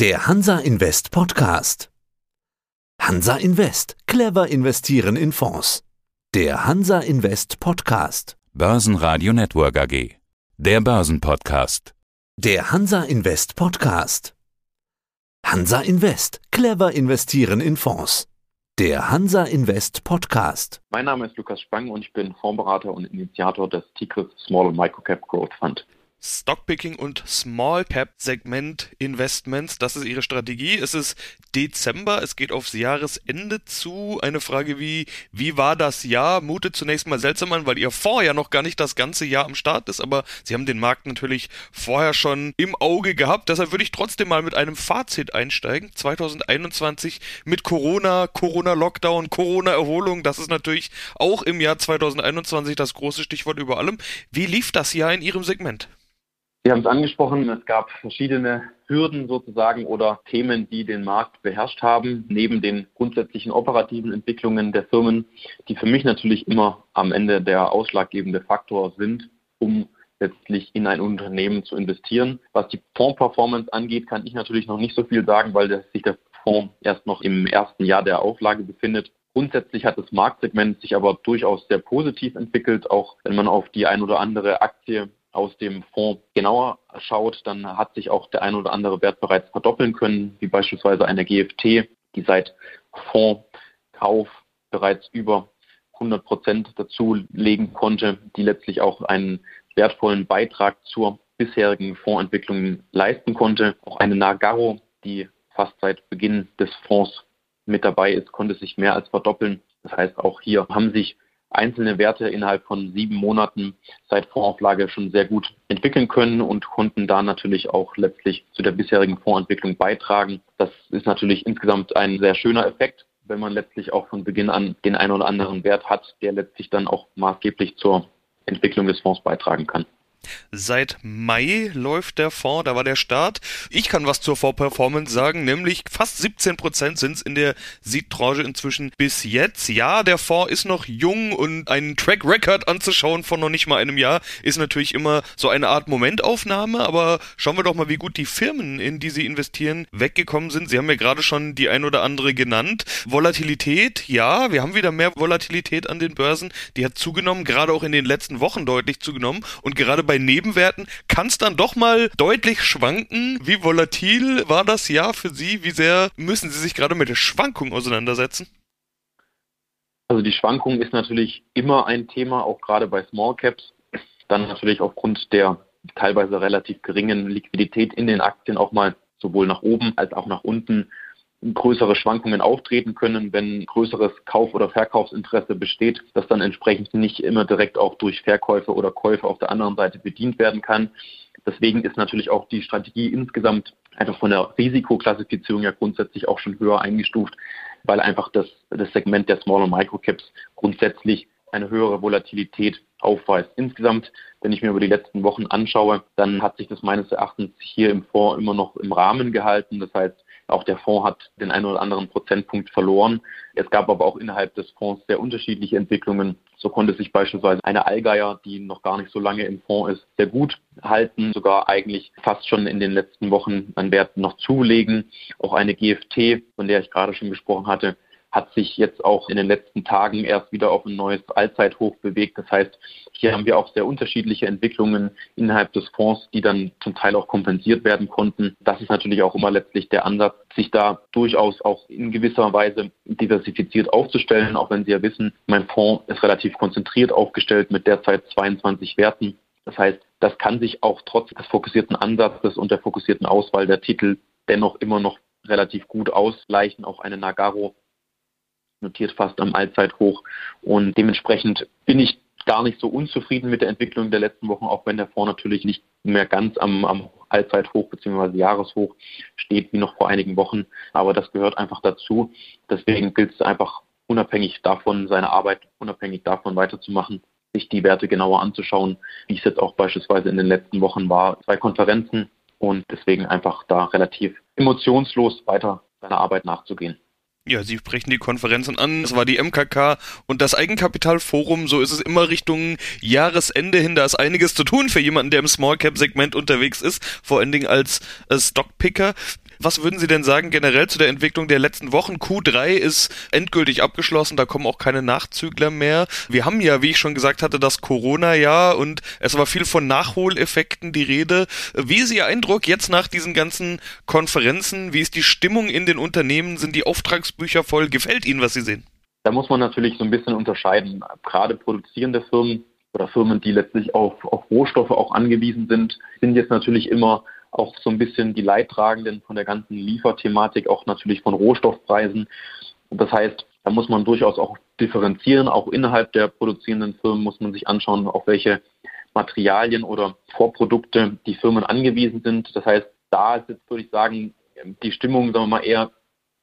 Der Hansa Invest Podcast. Hansa Invest. Clever investieren in Fonds. Der Hansa Invest Podcast. Börsenradio Network AG. Der Börsenpodcast. Der Hansa Invest Podcast. Hansa Invest. Clever investieren in Fonds. Der Hansa Invest Podcast. Mein Name ist Lukas Spang und ich bin Fondsberater und Initiator des Tigris Small Microcap Growth Fund. Stockpicking und Small Cap Segment Investments. Das ist ihre Strategie. Es ist Dezember, es geht aufs Jahresende zu. Eine Frage wie, wie war das Jahr? Mutet zunächst mal seltsam an, weil ihr Fonds ja noch gar nicht das ganze Jahr am Start ist, aber sie haben den Markt natürlich vorher schon im Auge gehabt. Deshalb würde ich trotzdem mal mit einem Fazit einsteigen. 2021 mit Corona, Corona-Lockdown, Corona-Erholung. Das ist natürlich auch im Jahr 2021 das große Stichwort über allem. Wie lief das Jahr in Ihrem Segment? Sie haben es angesprochen, es gab verschiedene Hürden sozusagen oder Themen, die den Markt beherrscht haben, neben den grundsätzlichen operativen Entwicklungen der Firmen, die für mich natürlich immer am Ende der ausschlaggebende Faktor sind, um letztlich in ein Unternehmen zu investieren. Was die Fondsperformance angeht, kann ich natürlich noch nicht so viel sagen, weil sich der Fonds erst noch im ersten Jahr der Auflage befindet. Grundsätzlich hat das Marktsegment sich aber durchaus sehr positiv entwickelt, auch wenn man auf die ein oder andere Aktie aus dem Fonds genauer schaut, dann hat sich auch der ein oder andere Wert bereits verdoppeln können, wie beispielsweise eine GFT, die seit Fondskauf bereits über 100 Prozent dazulegen konnte, die letztlich auch einen wertvollen Beitrag zur bisherigen Fondsentwicklung leisten konnte. Auch eine Nagaro, die fast seit Beginn des Fonds mit dabei ist, konnte sich mehr als verdoppeln. Das heißt, auch hier haben sich einzelne Werte innerhalb von sieben Monaten seit Fondsauflage schon sehr gut entwickeln können und konnten da natürlich auch letztlich zu der bisherigen Fondsentwicklung beitragen. Das ist natürlich insgesamt ein sehr schöner Effekt, wenn man letztlich auch von Beginn an den einen oder anderen Wert hat, der letztlich dann auch maßgeblich zur Entwicklung des Fonds beitragen kann. Seit Mai läuft der Fonds, da war der Start. Ich kann was zur Vorperformance sagen, nämlich fast 17% sind es in der Seed-Tranche inzwischen bis jetzt. Ja, der Fonds ist noch jung und einen Track Record anzuschauen von noch nicht mal einem Jahr ist natürlich immer so eine Art Momentaufnahme, aber schauen wir doch mal, wie gut die Firmen, in die sie investieren, weggekommen sind. Sie haben ja gerade schon die ein oder andere genannt. Volatilität, ja, wir haben wieder mehr Volatilität an den Börsen. Die hat zugenommen, gerade auch in den letzten Wochen deutlich zugenommen und gerade bei Nebenwerten kann es dann doch mal deutlich schwanken. Wie volatil war das Jahr für Sie? Wie sehr müssen Sie sich gerade mit der Schwankung auseinandersetzen? Also die Schwankung ist natürlich immer ein Thema, auch gerade bei Small Caps. Dann natürlich aufgrund der teilweise relativ geringen Liquidität in den Aktien auch mal sowohl nach oben als auch nach unten größere Schwankungen auftreten können, wenn größeres Kauf- oder Verkaufsinteresse besteht, das dann entsprechend nicht immer direkt auch durch Verkäufe oder Käufe auf der anderen Seite bedient werden kann. Deswegen ist natürlich auch die Strategie insgesamt einfach von der Risikoklassifizierung ja grundsätzlich auch schon höher eingestuft, weil einfach das, das Segment der Small- und Microcaps grundsätzlich eine höhere Volatilität aufweist. Insgesamt, wenn ich mir über die letzten Wochen anschaue, dann hat sich das meines Erachtens hier im Fonds immer noch im Rahmen gehalten. Das heißt, auch der Fonds hat den einen oder anderen Prozentpunkt verloren. Es gab aber auch innerhalb des Fonds sehr unterschiedliche Entwicklungen. So konnte sich beispielsweise eine Allgeier, die noch gar nicht so lange im Fonds ist, sehr gut halten, sogar eigentlich fast schon in den letzten Wochen an Wert noch zulegen. Auch eine GFT, von der ich gerade schon gesprochen hatte, hat sich jetzt auch in den letzten Tagen erst wieder auf ein neues Allzeithoch bewegt. Das heißt, hier haben wir auch sehr unterschiedliche Entwicklungen innerhalb des Fonds, die dann zum Teil auch kompensiert werden konnten. Das ist natürlich auch immer letztlich der Ansatz, sich da durchaus auch in gewisser Weise diversifiziert aufzustellen, auch wenn Sie ja wissen, mein Fonds ist relativ konzentriert aufgestellt mit derzeit 22 Werten. Das heißt, das kann sich auch trotz des fokussierten Ansatzes und der fokussierten Auswahl der Titel dennoch immer noch relativ gut ausgleichen. Auch eine Nagaro notiert fast am Allzeithoch. Und dementsprechend bin ich gar nicht so unzufrieden mit der Entwicklung der letzten Wochen, auch wenn der Fonds natürlich nicht mehr ganz am, am Allzeithoch bzw. Jahreshoch steht wie noch vor einigen Wochen. Aber das gehört einfach dazu. Deswegen gilt es einfach unabhängig davon, seine Arbeit unabhängig davon weiterzumachen, sich die Werte genauer anzuschauen, wie es jetzt auch beispielsweise in den letzten Wochen war. Zwei Konferenzen und deswegen einfach da relativ emotionslos weiter seiner Arbeit nachzugehen. Ja, Sie sprechen die Konferenzen an. Es war die MKK und das Eigenkapitalforum. So ist es immer Richtung Jahresende hin. Da ist einiges zu tun für jemanden, der im Small Cap Segment unterwegs ist. Vor allen Dingen als äh, Stockpicker. Was würden Sie denn sagen generell zu der Entwicklung der letzten Wochen? Q3 ist endgültig abgeschlossen, da kommen auch keine Nachzügler mehr. Wir haben ja, wie ich schon gesagt hatte, das Corona-Jahr und es war viel von Nachholeffekten die Rede. Wie ist Ihr Eindruck jetzt nach diesen ganzen Konferenzen? Wie ist die Stimmung in den Unternehmen? Sind die Auftragsbücher voll? Gefällt Ihnen, was Sie sehen? Da muss man natürlich so ein bisschen unterscheiden. Gerade produzierende Firmen oder Firmen, die letztlich auf, auf Rohstoffe auch angewiesen sind, sind jetzt natürlich immer auch so ein bisschen die Leidtragenden von der ganzen Lieferthematik, auch natürlich von Rohstoffpreisen. Das heißt, da muss man durchaus auch differenzieren. Auch innerhalb der produzierenden Firmen muss man sich anschauen, auf welche Materialien oder Vorprodukte die Firmen angewiesen sind. Das heißt, da ist jetzt, würde ich sagen, die Stimmung, sagen wir mal, eher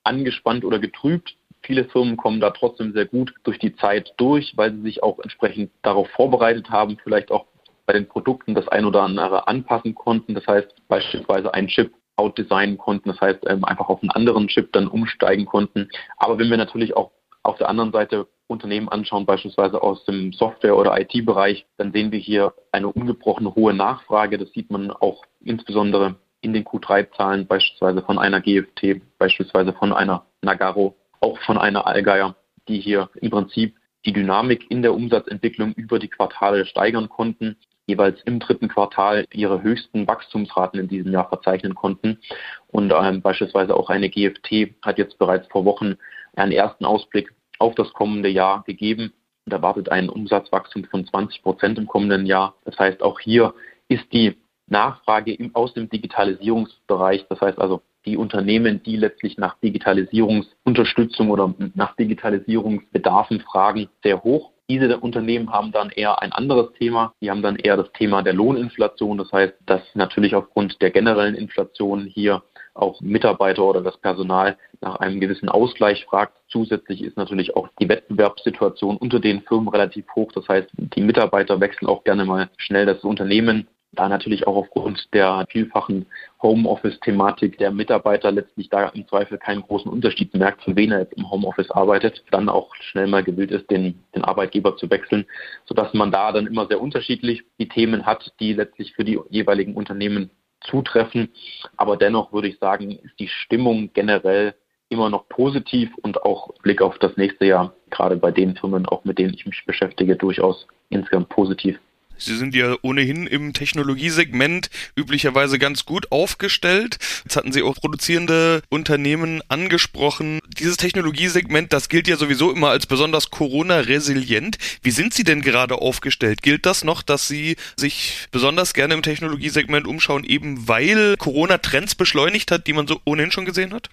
angespannt oder getrübt. Viele Firmen kommen da trotzdem sehr gut durch die Zeit durch, weil sie sich auch entsprechend darauf vorbereitet haben, vielleicht auch bei den Produkten das ein oder andere anpassen konnten. Das heißt, beispielsweise einen Chip outdesignen konnten, das heißt, ähm, einfach auf einen anderen Chip dann umsteigen konnten. Aber wenn wir natürlich auch auf der anderen Seite Unternehmen anschauen, beispielsweise aus dem Software- oder IT-Bereich, dann sehen wir hier eine ungebrochene hohe Nachfrage. Das sieht man auch insbesondere in den Q3-Zahlen, beispielsweise von einer GFT, beispielsweise von einer Nagaro, auch von einer Allgeier, die hier im Prinzip die Dynamik in der Umsatzentwicklung über die Quartale steigern konnten jeweils im dritten Quartal ihre höchsten Wachstumsraten in diesem Jahr verzeichnen konnten. Und ähm, beispielsweise auch eine GFT hat jetzt bereits vor Wochen einen ersten Ausblick auf das kommende Jahr gegeben und erwartet ein Umsatzwachstum von 20 Prozent im kommenden Jahr. Das heißt, auch hier ist die Nachfrage aus dem Digitalisierungsbereich, das heißt also die Unternehmen, die letztlich nach Digitalisierungsunterstützung oder nach Digitalisierungsbedarfen fragen, sehr hoch. Diese Unternehmen haben dann eher ein anderes Thema. Die haben dann eher das Thema der Lohninflation. Das heißt, dass natürlich aufgrund der generellen Inflation hier auch Mitarbeiter oder das Personal nach einem gewissen Ausgleich fragt. Zusätzlich ist natürlich auch die Wettbewerbssituation unter den Firmen relativ hoch. Das heißt, die Mitarbeiter wechseln auch gerne mal schnell das Unternehmen da natürlich auch aufgrund der vielfachen Homeoffice-Thematik der Mitarbeiter letztlich da im Zweifel keinen großen Unterschied merkt, von wen er jetzt im Homeoffice arbeitet, dann auch schnell mal gewillt ist, den, den Arbeitgeber zu wechseln, sodass man da dann immer sehr unterschiedlich die Themen hat, die letztlich für die jeweiligen Unternehmen zutreffen. Aber dennoch würde ich sagen, ist die Stimmung generell immer noch positiv und auch Blick auf das nächste Jahr, gerade bei den Firmen, auch mit denen ich mich beschäftige, durchaus insgesamt positiv. Sie sind ja ohnehin im Technologiesegment üblicherweise ganz gut aufgestellt. Jetzt hatten Sie auch produzierende Unternehmen angesprochen. Dieses Technologiesegment, das gilt ja sowieso immer als besonders Corona-resilient. Wie sind Sie denn gerade aufgestellt? Gilt das noch, dass Sie sich besonders gerne im Technologiesegment umschauen, eben weil Corona Trends beschleunigt hat, die man so ohnehin schon gesehen hat?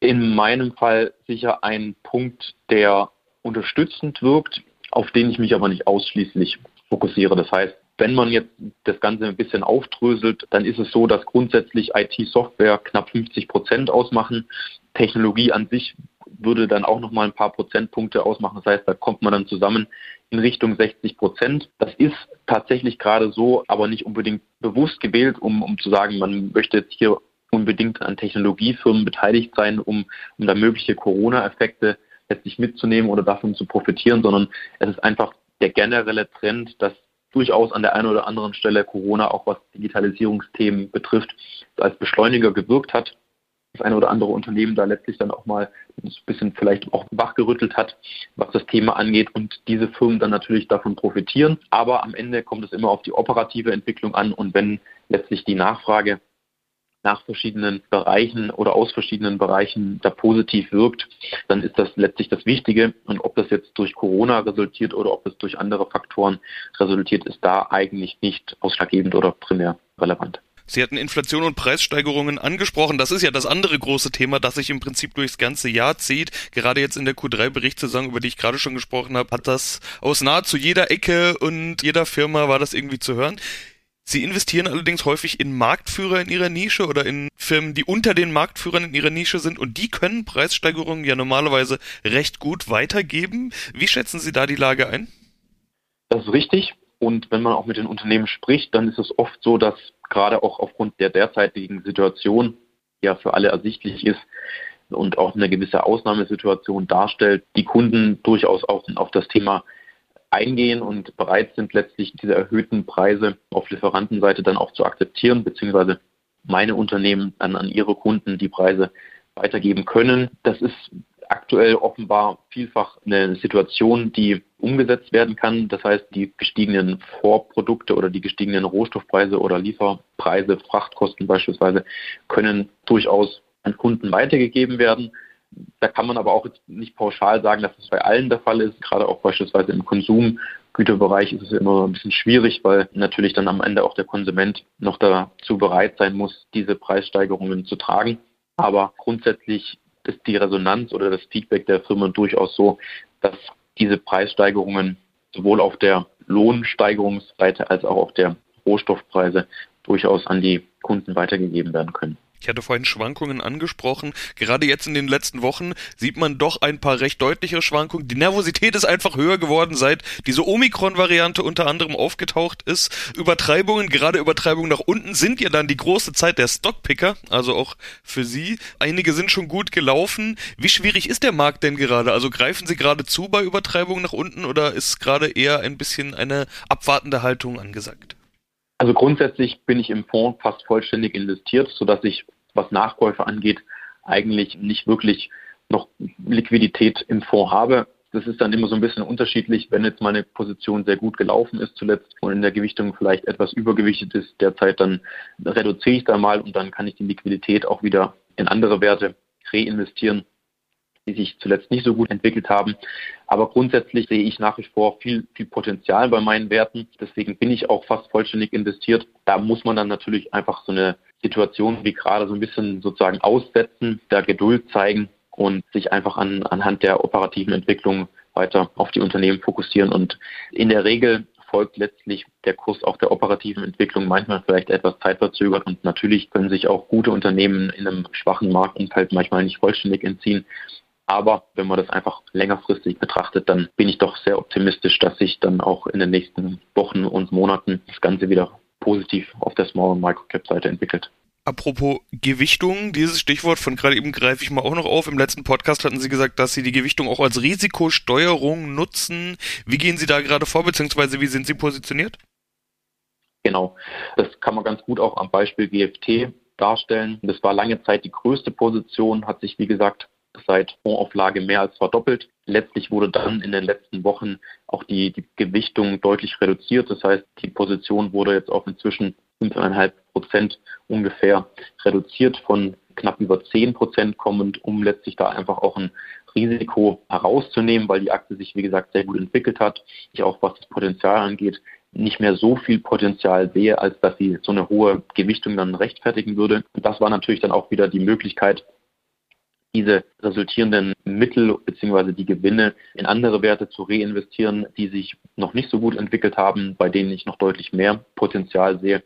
In meinem Fall sicher ein Punkt, der unterstützend wirkt, auf den ich mich aber nicht ausschließlich fokussiere. Das heißt, wenn man jetzt das Ganze ein bisschen aufdröselt, dann ist es so, dass grundsätzlich IT-Software knapp 50 Prozent ausmachen. Technologie an sich würde dann auch nochmal ein paar Prozentpunkte ausmachen. Das heißt, da kommt man dann zusammen in Richtung 60 Prozent. Das ist tatsächlich gerade so, aber nicht unbedingt bewusst gewählt, um, um zu sagen, man möchte jetzt hier unbedingt an Technologiefirmen beteiligt sein, um, um da mögliche Corona-Effekte letztlich mitzunehmen oder davon zu profitieren, sondern es ist einfach der generelle Trend, dass durchaus an der einen oder anderen Stelle Corona auch was Digitalisierungsthemen betrifft, als Beschleuniger gewirkt hat. Das eine oder andere Unternehmen da letztlich dann auch mal ein bisschen vielleicht auch wachgerüttelt hat, was das Thema angeht und diese Firmen dann natürlich davon profitieren. Aber am Ende kommt es immer auf die operative Entwicklung an und wenn letztlich die Nachfrage nach verschiedenen Bereichen oder aus verschiedenen Bereichen da positiv wirkt, dann ist das letztlich das Wichtige. Und ob das jetzt durch Corona resultiert oder ob es durch andere Faktoren resultiert, ist da eigentlich nicht ausschlaggebend oder primär relevant. Sie hatten Inflation und Preissteigerungen angesprochen. Das ist ja das andere große Thema, das sich im Prinzip durchs ganze Jahr zieht. Gerade jetzt in der Q3-Berichtssaison, über die ich gerade schon gesprochen habe, hat das aus nahezu jeder Ecke und jeder Firma war das irgendwie zu hören. Sie investieren allerdings häufig in Marktführer in ihrer Nische oder in Firmen, die unter den Marktführern in ihrer Nische sind und die können Preissteigerungen ja normalerweise recht gut weitergeben. Wie schätzen Sie da die Lage ein? Das ist richtig. Und wenn man auch mit den Unternehmen spricht, dann ist es oft so, dass gerade auch aufgrund der derzeitigen Situation ja für alle ersichtlich ist und auch eine gewisse Ausnahmesituation darstellt, die Kunden durchaus auch auf das Thema eingehen und bereit sind, letztlich diese erhöhten Preise auf Lieferantenseite dann auch zu akzeptieren, beziehungsweise meine Unternehmen dann an ihre Kunden die Preise weitergeben können. Das ist aktuell offenbar vielfach eine Situation, die umgesetzt werden kann. Das heißt, die gestiegenen Vorprodukte oder die gestiegenen Rohstoffpreise oder Lieferpreise, Frachtkosten beispielsweise, können durchaus an Kunden weitergegeben werden. Da kann man aber auch nicht pauschal sagen, dass es bei allen der Fall ist. Gerade auch beispielsweise im Konsumgüterbereich ist es immer ein bisschen schwierig, weil natürlich dann am Ende auch der Konsument noch dazu bereit sein muss, diese Preissteigerungen zu tragen. Aber grundsätzlich ist die Resonanz oder das Feedback der Firmen durchaus so, dass diese Preissteigerungen sowohl auf der Lohnsteigerungsseite als auch auf der Rohstoffpreise durchaus an die Kunden weitergegeben werden können. Ich hatte vorhin Schwankungen angesprochen. Gerade jetzt in den letzten Wochen sieht man doch ein paar recht deutlichere Schwankungen. Die Nervosität ist einfach höher geworden, seit diese Omikron-Variante unter anderem aufgetaucht ist. Übertreibungen, gerade Übertreibungen nach unten, sind ja dann die große Zeit der Stockpicker, also auch für Sie. Einige sind schon gut gelaufen. Wie schwierig ist der Markt denn gerade? Also greifen Sie gerade zu bei Übertreibungen nach unten oder ist gerade eher ein bisschen eine abwartende Haltung angesagt? Also grundsätzlich bin ich im Fonds fast vollständig investiert, sodass ich, was Nachkäufe angeht, eigentlich nicht wirklich noch Liquidität im Fonds habe. Das ist dann immer so ein bisschen unterschiedlich, wenn jetzt meine Position sehr gut gelaufen ist zuletzt und in der Gewichtung vielleicht etwas übergewichtet ist derzeit, dann reduziere ich da mal und dann kann ich die Liquidität auch wieder in andere Werte reinvestieren die sich zuletzt nicht so gut entwickelt haben. Aber grundsätzlich sehe ich nach wie vor viel, viel Potenzial bei meinen Werten. Deswegen bin ich auch fast vollständig investiert. Da muss man dann natürlich einfach so eine Situation wie gerade so ein bisschen sozusagen aussetzen, da Geduld zeigen und sich einfach an, anhand der operativen Entwicklung weiter auf die Unternehmen fokussieren. Und in der Regel folgt letztlich der Kurs auch der operativen Entwicklung manchmal vielleicht etwas zeitverzögert und natürlich können sich auch gute Unternehmen in einem schwachen Marktumfeld manchmal nicht vollständig entziehen. Aber wenn man das einfach längerfristig betrachtet, dann bin ich doch sehr optimistisch, dass sich dann auch in den nächsten Wochen und Monaten das Ganze wieder positiv auf der Small- und Microcap-Seite entwickelt. Apropos Gewichtung, dieses Stichwort von gerade eben greife ich mal auch noch auf. Im letzten Podcast hatten Sie gesagt, dass Sie die Gewichtung auch als Risikosteuerung nutzen. Wie gehen Sie da gerade vor, beziehungsweise wie sind Sie positioniert? Genau, das kann man ganz gut auch am Beispiel GFT darstellen. Das war lange Zeit die größte Position, hat sich wie gesagt seit Fondsauflage mehr als verdoppelt. Letztlich wurde dann in den letzten Wochen auch die, die Gewichtung deutlich reduziert. Das heißt, die Position wurde jetzt auf inzwischen 5,5 Prozent ungefähr reduziert von knapp über 10 Prozent kommend, um letztlich da einfach auch ein Risiko herauszunehmen, weil die Aktie sich, wie gesagt, sehr gut entwickelt hat. Ich auch, was das Potenzial angeht, nicht mehr so viel Potenzial sehe, als dass sie so eine hohe Gewichtung dann rechtfertigen würde. Und das war natürlich dann auch wieder die Möglichkeit, diese resultierenden Mittel bzw. die Gewinne in andere Werte zu reinvestieren, die sich noch nicht so gut entwickelt haben, bei denen ich noch deutlich mehr Potenzial sehe.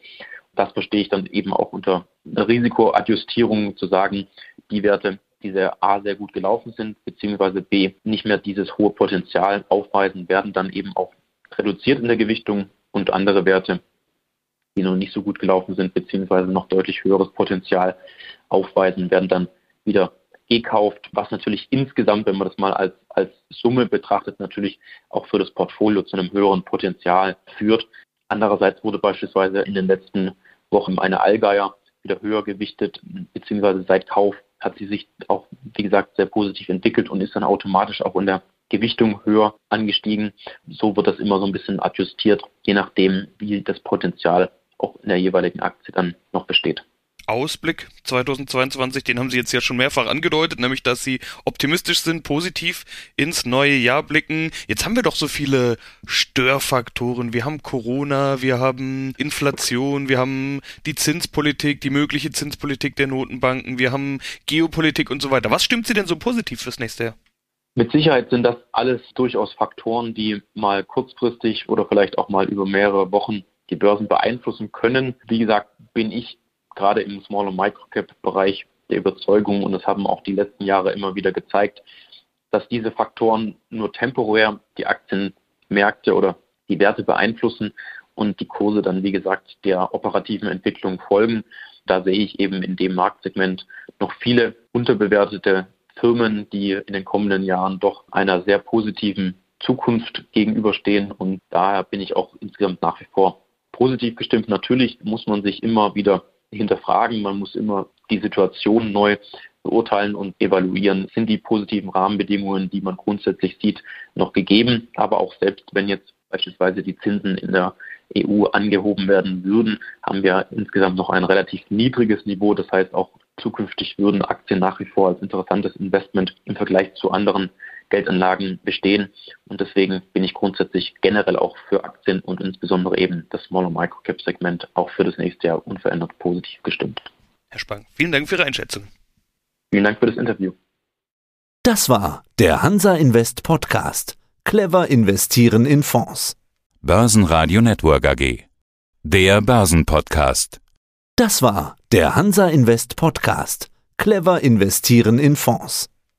Das verstehe ich dann eben auch unter Risikoadjustierung zu sagen, die Werte, die sehr A sehr gut gelaufen sind, beziehungsweise B nicht mehr dieses hohe Potenzial aufweisen, werden dann eben auch reduziert in der Gewichtung und andere Werte, die noch nicht so gut gelaufen sind, beziehungsweise noch deutlich höheres Potenzial aufweisen, werden dann wieder gekauft, was natürlich insgesamt, wenn man das mal als, als Summe betrachtet, natürlich auch für das Portfolio zu einem höheren Potenzial führt. Andererseits wurde beispielsweise in den letzten Wochen eine Allgeier wieder höher gewichtet, beziehungsweise seit Kauf hat sie sich auch, wie gesagt, sehr positiv entwickelt und ist dann automatisch auch in der Gewichtung höher angestiegen. So wird das immer so ein bisschen adjustiert, je nachdem, wie das Potenzial auch in der jeweiligen Aktie dann noch besteht. Ausblick 2022, den haben Sie jetzt ja schon mehrfach angedeutet, nämlich dass Sie optimistisch sind, positiv ins neue Jahr blicken. Jetzt haben wir doch so viele Störfaktoren. Wir haben Corona, wir haben Inflation, wir haben die Zinspolitik, die mögliche Zinspolitik der Notenbanken, wir haben Geopolitik und so weiter. Was stimmt Sie denn so positiv fürs nächste Jahr? Mit Sicherheit sind das alles durchaus Faktoren, die mal kurzfristig oder vielleicht auch mal über mehrere Wochen die Börsen beeinflussen können. Wie gesagt, bin ich gerade im Small- und Microcap-Bereich der Überzeugung, und das haben auch die letzten Jahre immer wieder gezeigt, dass diese Faktoren nur temporär die Aktienmärkte oder die Werte beeinflussen und die Kurse dann, wie gesagt, der operativen Entwicklung folgen. Da sehe ich eben in dem Marktsegment noch viele unterbewertete Firmen, die in den kommenden Jahren doch einer sehr positiven Zukunft gegenüberstehen. Und daher bin ich auch insgesamt nach wie vor positiv gestimmt. Natürlich muss man sich immer wieder hinterfragen, man muss immer die Situation neu beurteilen und evaluieren, sind die positiven Rahmenbedingungen, die man grundsätzlich sieht, noch gegeben. Aber auch selbst wenn jetzt beispielsweise die Zinsen in der EU angehoben werden würden, haben wir insgesamt noch ein relativ niedriges Niveau. Das heißt, auch zukünftig würden Aktien nach wie vor als interessantes Investment im Vergleich zu anderen Geldanlagen bestehen. Und deswegen bin ich grundsätzlich generell auch für Aktien und insbesondere eben das Small- und Microcap-Segment auch für das nächste Jahr unverändert positiv gestimmt. Herr Spang, vielen Dank für Ihre Einschätzung. Vielen Dank für das Interview. Das war der Hansa Invest Podcast. Clever investieren in Fonds. Börsenradio Network AG. Der Börsenpodcast. Das war der Hansa Invest Podcast. Clever investieren in Fonds.